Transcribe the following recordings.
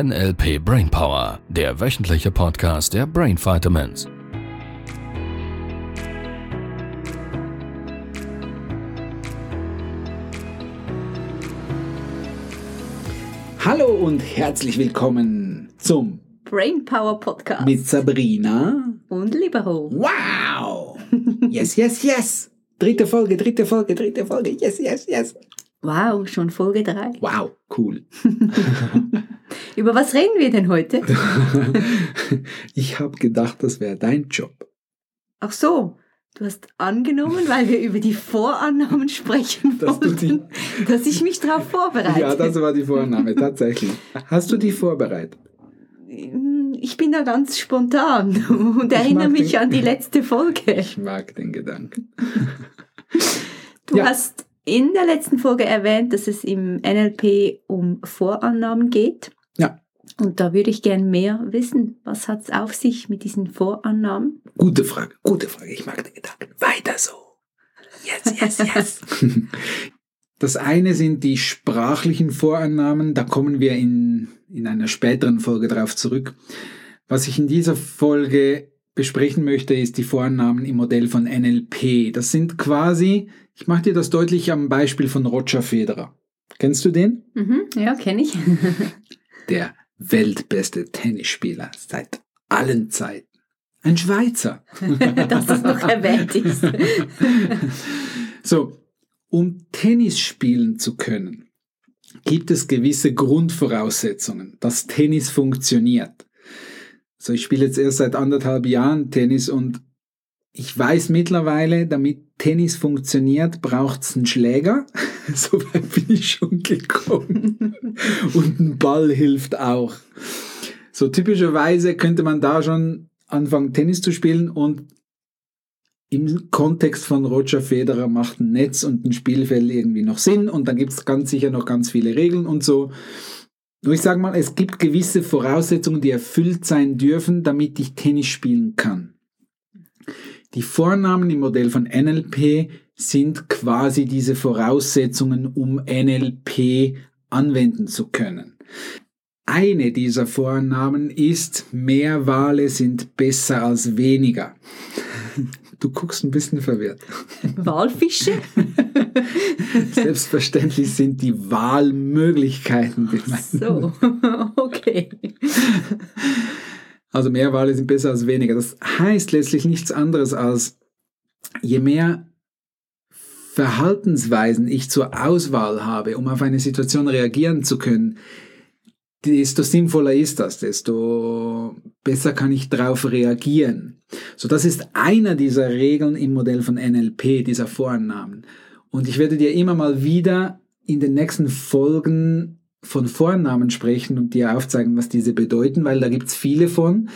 NLP Brainpower, der wöchentliche Podcast der Brain Vitamins. Hallo und herzlich willkommen zum Brainpower Podcast mit Sabrina und Libero. Wow! Yes, yes, yes! Dritte Folge, dritte Folge, dritte Folge. Yes, yes, yes. Wow, schon Folge 3. Wow, cool. Über was reden wir denn heute? ich habe gedacht, das wäre dein Job. Ach so, du hast angenommen, weil wir über die Vorannahmen sprechen Dass wollten, dass ich mich darauf vorbereite. Ja, das war die Vorname, tatsächlich. Hast du die vorbereitet? ich bin da ganz spontan und erinnere mich den- an die letzte Folge. Ich mag den Gedanken. Du Ja. hast in der letzten Folge erwähnt, dass es im NLP um Vorannahmen geht. Ja. Und da würde ich gern mehr wissen. Was hat es auf sich mit diesen Vorannahmen? Gute Frage, gute Frage. Ich mag den Gedanken. Weiter so. Yes, yes, yes. Das eine sind die sprachlichen Vorannahmen. Da kommen wir in, in einer späteren Folge drauf zurück. Was ich in dieser Folge besprechen möchte, ist die Vorannahmen im Modell von NLP. Das sind quasi, ich mache dir das deutlich am Beispiel von Roger Federer. Kennst du den? Mhm, ja, kenne ich. Der weltbeste Tennisspieler seit allen Zeiten. Ein Schweizer. Dass das noch erwähnt ist. So, um Tennis spielen zu können, gibt es gewisse Grundvoraussetzungen, dass Tennis funktioniert. So, ich spiele jetzt erst seit anderthalb Jahren Tennis und ich weiß mittlerweile, damit Tennis funktioniert, braucht es einen Schläger. so weit bin ich schon gekommen. und ein Ball hilft auch. So typischerweise könnte man da schon anfangen, Tennis zu spielen und im Kontext von Roger Federer macht ein Netz und ein Spielfeld irgendwie noch Sinn und dann gibt es ganz sicher noch ganz viele Regeln und so. Nur ich sage mal, es gibt gewisse Voraussetzungen, die erfüllt sein dürfen, damit ich Tennis spielen kann. Die Vornamen im Modell von NLP sind quasi diese Voraussetzungen, um NLP anwenden zu können. Eine dieser Vornamen ist, mehr Wale sind besser als weniger. Du guckst ein bisschen verwirrt. Walfische? Selbstverständlich sind die Wahlmöglichkeiten gemeint. So, okay. Also mehr Wale sind besser als weniger. Das heißt letztlich nichts anderes als, je mehr Verhaltensweisen ich zur Auswahl habe, um auf eine Situation reagieren zu können, desto sinnvoller ist das, desto besser kann ich darauf reagieren. So, das ist einer dieser Regeln im Modell von NLP, dieser Vorannahmen. Und ich werde dir immer mal wieder in den nächsten Folgen von Vornamen sprechen und dir aufzeigen, was diese bedeuten, weil da gibt's viele von.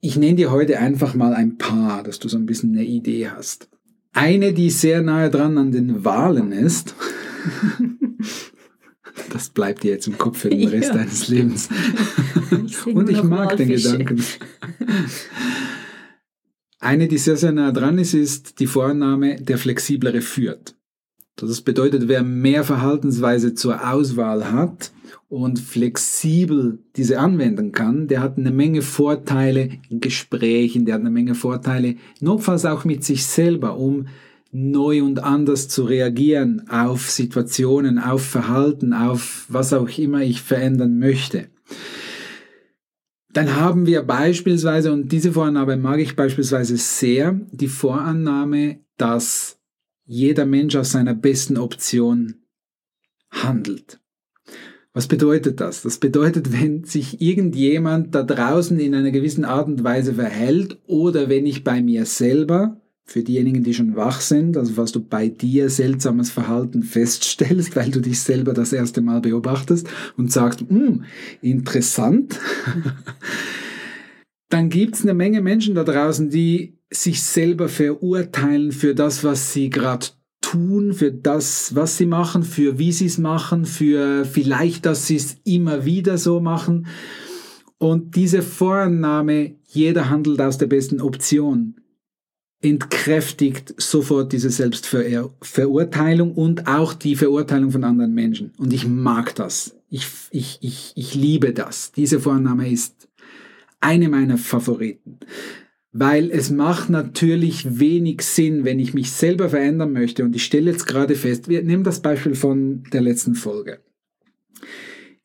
Ich nenne dir heute einfach mal ein paar, dass du so ein bisschen eine Idee hast. Eine, die sehr nahe dran an den Wahlen ist, das bleibt dir jetzt im Kopf für den Rest Ja. deines Lebens. Ich Und ich mag den. Gedanken. Eine, die sehr, sehr nah dran ist, ist die Vorname, der flexiblere führt. Das bedeutet, wer mehr Verhaltensweise zur Auswahl hat und flexibel diese anwenden kann, der hat eine Menge Vorteile in Gesprächen, der hat eine Menge Vorteile, notfalls auch mit sich selber, um neu und anders zu reagieren auf Situationen, auf Verhalten, auf was auch immer ich verändern möchte. Dann haben wir beispielsweise, und diese Vorannahme mag ich beispielsweise sehr, die Vorannahme, dass jeder Mensch aus seiner besten Option handelt. Was bedeutet das? Das bedeutet, wenn sich irgendjemand da draußen in einer gewissen Art und Weise verhält oder wenn ich bei mir selber, für diejenigen, die schon wach sind, also was du bei dir seltsames Verhalten feststellst, weil du dich selber das erste Mal beobachtest und sagst, "Hm, interessant, dann gibt's eine Menge Menschen da draußen, die sich selber verurteilen für das, was sie gerade tun, für das, was sie machen, für wie sie es machen, für vielleicht, dass sie es immer wieder so machen. Und diese Vorannahme, jeder handelt aus der besten Option, entkräftigt sofort diese Selbstverurteilung und auch die Verurteilung von anderen Menschen. Und ich mag das. Ich, ich, ich, ich liebe das. Diese Vorannahme ist eine meiner Favoriten. Weil es macht natürlich wenig Sinn, wenn ich mich selber verändern möchte. Und ich stelle jetzt gerade fest, wir nehmen das Beispiel von der letzten Folge.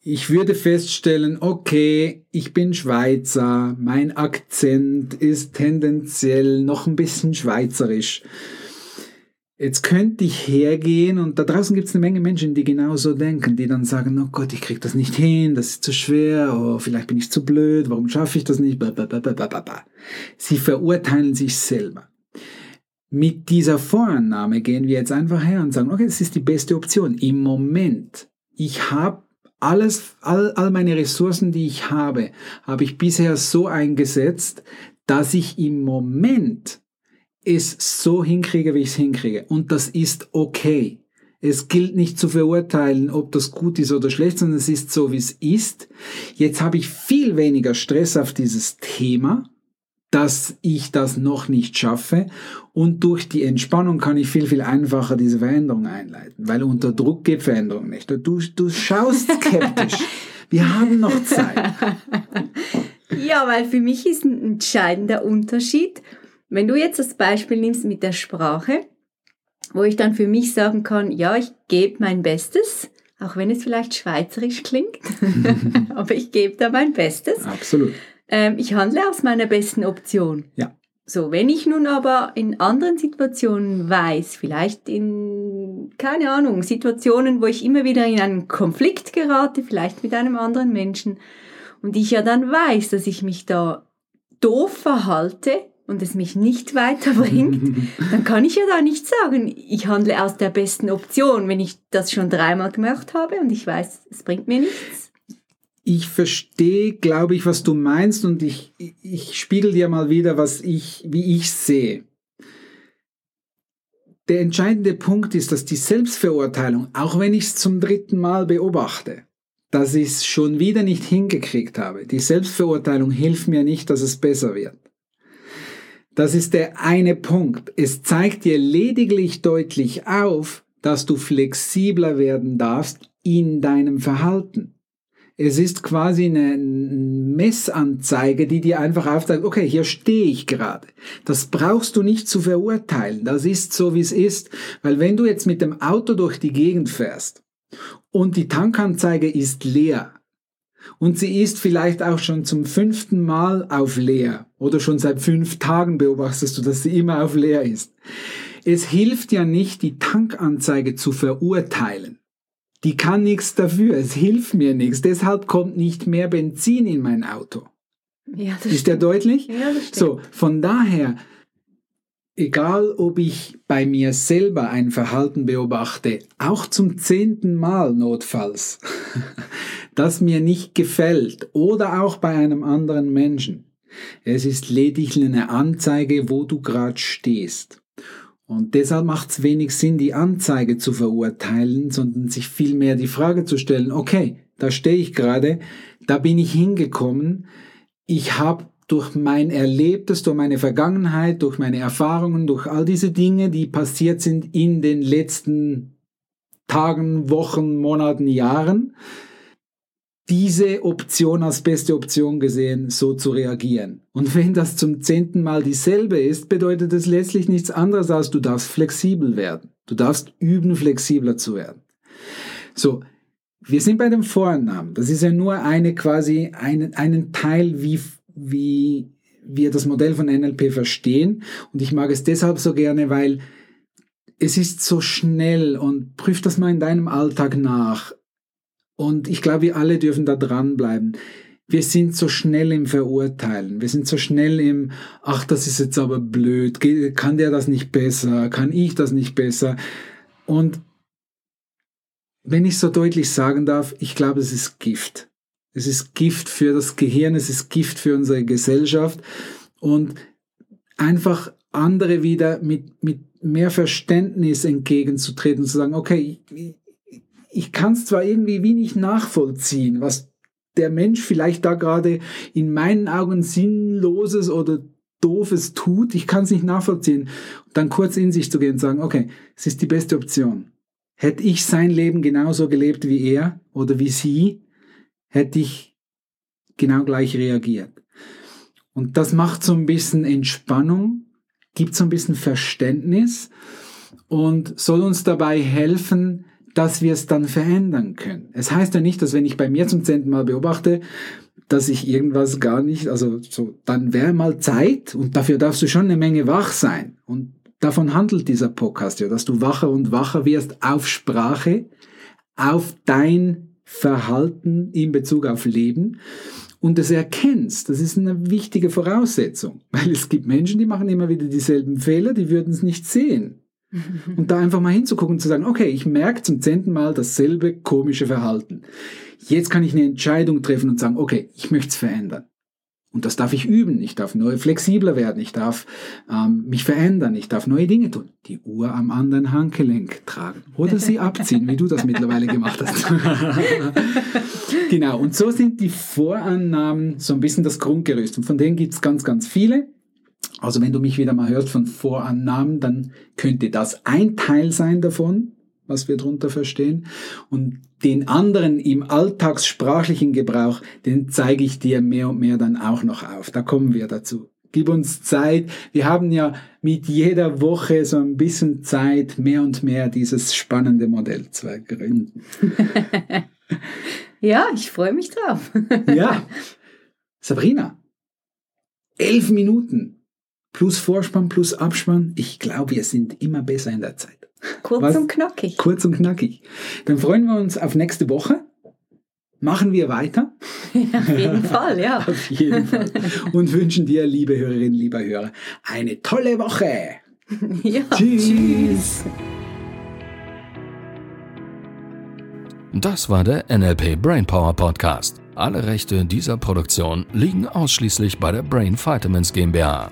Ich würde feststellen, okay, ich bin Schweizer, mein Akzent ist tendenziell noch ein bisschen schweizerisch. Jetzt könnte ich hergehen und da draußen gibt es eine Menge Menschen, die genauso denken, die dann sagen, oh Gott, ich kriege das nicht hin, das ist zu schwer, oh, vielleicht bin ich zu blöd, warum schaffe ich das nicht? Sie verurteilen sich selber. Mit dieser Vorannahme gehen wir jetzt einfach her und sagen, okay, das ist die beste Option. Im Moment, ich habe alles, all, all meine Ressourcen, die ich habe, habe ich bisher so eingesetzt, dass ich im Moment es so hinkriege, wie ich es hinkriege. Und das ist okay. Es gilt nicht zu verurteilen, ob das gut ist oder schlecht, sondern es ist so, wie es ist. Jetzt habe ich viel weniger Stress auf dieses Thema, dass ich das noch nicht schaffe. Und durch die Entspannung kann ich viel, viel einfacher diese Veränderung einleiten, weil unter Druck geht Veränderung nicht. Du, du schaust skeptisch. Wir haben noch Zeit. Ja, weil für mich ist ein entscheidender Unterschied, wenn du jetzt das Beispiel nimmst mit der Sprache, wo ich dann für mich sagen kann, ja, ich gebe mein Bestes, auch wenn es vielleicht schweizerisch klingt, aber ich gebe da mein Bestes. Absolut. Ähm, ich handle aus meiner besten Option. Ja. So, wenn ich nun aber in anderen Situationen weiß, vielleicht in, keine Ahnung, Situationen, wo ich immer wieder in einen Konflikt gerate, vielleicht mit einem anderen Menschen, und ich ja dann weiß, dass ich mich da doof verhalte, und es mich nicht weiterbringt, dann kann ich ja da nicht sagen, ich handle aus der besten Option, wenn ich das schon dreimal gemacht habe und ich weiß, es bringt mir nichts. Ich verstehe, glaube ich, was du meinst und ich, ich spiegel dir mal wieder, was ich, wie ich sehe. Der entscheidende Punkt ist, dass die Selbstverurteilung, auch wenn ich es zum dritten Mal beobachte, dass ich es schon wieder nicht hingekriegt habe, die Selbstverurteilung hilft mir nicht, dass es besser wird. Das ist der eine Punkt. Es zeigt dir lediglich deutlich auf, dass du flexibler werden darfst in deinem Verhalten. Es ist quasi eine Messanzeige, die dir einfach aufzeigt, okay, hier stehe ich gerade. Das brauchst du nicht zu verurteilen. Das ist so, wie es ist. Weil wenn du jetzt mit dem Auto durch die Gegend fährst und die Tankanzeige ist leer, und sie ist vielleicht auch schon zum fünften Mal auf leer oder schon seit fünf Tagen beobachtest du, dass sie immer auf leer ist. Es hilft ja nicht, die Tankanzeige zu verurteilen. Die kann nichts dafür, es hilft mir nichts, deshalb kommt nicht mehr Benzin in mein Auto. Ja, das ist der deutlich? Ja, das stimmt. So, von daher, egal ob ich bei mir selber ein Verhalten beobachte, auch zum zehnten Mal notfalls, das mir nicht gefällt oder auch bei einem anderen Menschen. Es ist lediglich eine Anzeige, wo du gerade stehst. Und deshalb macht es wenig Sinn, die Anzeige zu verurteilen, sondern sich vielmehr die Frage zu stellen, okay, da stehe ich gerade, da bin ich hingekommen, ich habe durch mein Erlebtes, durch meine Vergangenheit, durch meine Erfahrungen, durch all diese Dinge, die passiert sind in den letzten Tagen, Wochen, Monaten, Jahren, diese Option als beste Option gesehen, so zu reagieren. Und wenn das zum zehnten Mal dieselbe ist, bedeutet es letztlich nichts anderes als du darfst flexibel werden. Du darfst üben, flexibler zu werden. So, wir sind bei dem Vorannahmen. Das ist ja nur eine quasi einen, einen Teil, wie, wie wir das Modell von NLP verstehen. Und ich mag es deshalb so gerne, weil es ist so schnell und prüf das mal in deinem Alltag nach. Und ich glaube, wir alle dürfen da dranbleiben. Wir sind so schnell im Verurteilen. Wir sind so schnell im, ach, das ist jetzt aber blöd. Kann der das nicht besser? Kann ich das nicht besser? Und wenn ich so deutlich sagen darf, ich glaube, es ist Gift. Es ist Gift für das Gehirn, es ist Gift für unsere Gesellschaft. Und einfach andere wieder mit, mit mehr Verständnis entgegenzutreten, zu sagen, okay, ich kann es zwar irgendwie wenig nachvollziehen, was der Mensch vielleicht da gerade in meinen Augen sinnloses oder doofes tut, ich kann es nicht nachvollziehen, dann kurz in sich zu gehen und sagen, okay, es ist die beste Option. hätte ich sein Leben genauso gelebt wie er oder wie sie, hätte ich genau gleich reagiert. Und das macht so ein bisschen Entspannung, gibt so ein bisschen Verständnis und soll uns dabei helfen, dass wir es dann verändern können. Es heißt ja nicht, dass wenn ich bei mir zum zehnten Mal beobachte, dass ich irgendwas gar nicht, also so, dann wäre mal Zeit und dafür darfst du schon eine Menge wach sein. Und davon handelt dieser Podcast ja, dass du wacher und wacher wirst auf Sprache, auf dein Verhalten in Bezug auf Leben und es erkennst. Das ist eine wichtige Voraussetzung, weil es gibt Menschen, die machen immer wieder dieselben Fehler, die würden es nicht sehen. Und da einfach mal hinzugucken und zu sagen, okay, ich merke zum zehnten Mal dasselbe komische Verhalten. Jetzt kann ich eine Entscheidung treffen und sagen, okay, ich möchte es verändern. Und das darf ich üben. Ich darf neu flexibler werden. Ich darf ähm, mich verändern. Ich darf neue Dinge tun. Die Uhr am anderen Handgelenk tragen. Oder sie abziehen, wie du das mittlerweile gemacht hast. genau. Und so sind die Vorannahmen so ein bisschen das Grundgerüst. Und von denen gibt es ganz, ganz viele. Also wenn du mich wieder mal hörst von Vorannahmen, dann könnte das ein Teil sein davon, was wir darunter verstehen. Und den anderen im alltagssprachlichen Gebrauch, den zeige ich dir mehr und mehr dann auch noch auf. Da kommen wir dazu. Gib uns Zeit. Wir haben ja mit jeder Woche so ein bisschen Zeit, mehr und mehr dieses spannende Modell zu gründen. ja, ich freue mich drauf. ja. Sabrina, elf Minuten plus Vorspann plus Abspann. Ich glaube, wir sind immer besser in der Zeit. Kurz Was? und knackig. Kurz und knackig. Dann freuen wir uns auf nächste Woche. Machen wir weiter? Ja, auf jeden Fall, ja. auf jeden Fall. Und wünschen dir, liebe Hörerinnen, lieber Hörer, eine tolle Woche. Ja, tschüss. tschüss. Das war der NLP Brainpower Podcast. Alle Rechte dieser Produktion liegen ausschließlich bei der Brain Vitamins GmbH.